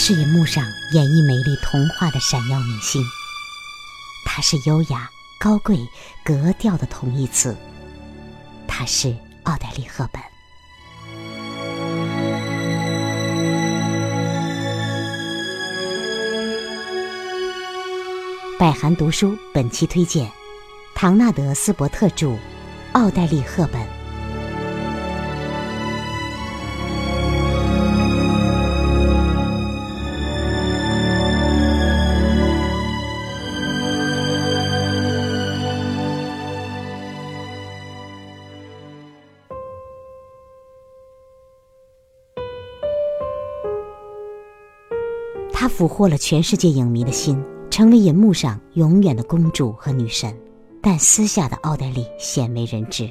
是银幕上演绎美丽童话的闪耀明星，她是优雅、高贵、格调的同义词。她是奥黛丽·赫本。百寒读书本期推荐：唐纳德·斯伯特著，奥黛丽·赫本。她俘获了全世界影迷的心，成为银幕上永远的公主和女神。但私下的奥黛丽鲜为人知。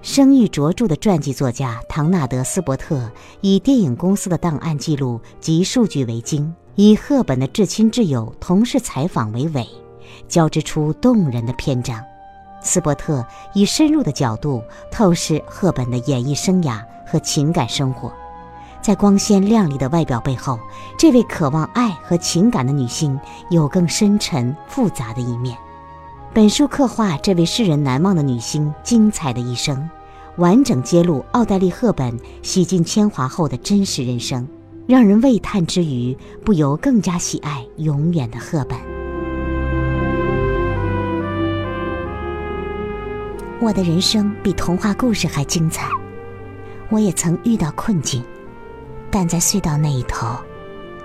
声誉卓著的传记作家唐纳德·斯伯特以电影公司的档案记录及数据为经，以赫本的至亲挚友同事采访为尾，交织出动人的篇章。斯伯特以深入的角度透视赫本的演艺生涯和情感生活。在光鲜亮丽的外表背后，这位渴望爱和情感的女性有更深沉复杂的一面。本书刻画这位世人难忘的女星精彩的一生，完整揭露奥黛丽·赫本洗尽铅华后的真实人生，让人喟叹之余，不由更加喜爱永远的赫本。我的人生比童话故事还精彩，我也曾遇到困境。但在隧道那一头，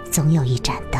总有一盏灯。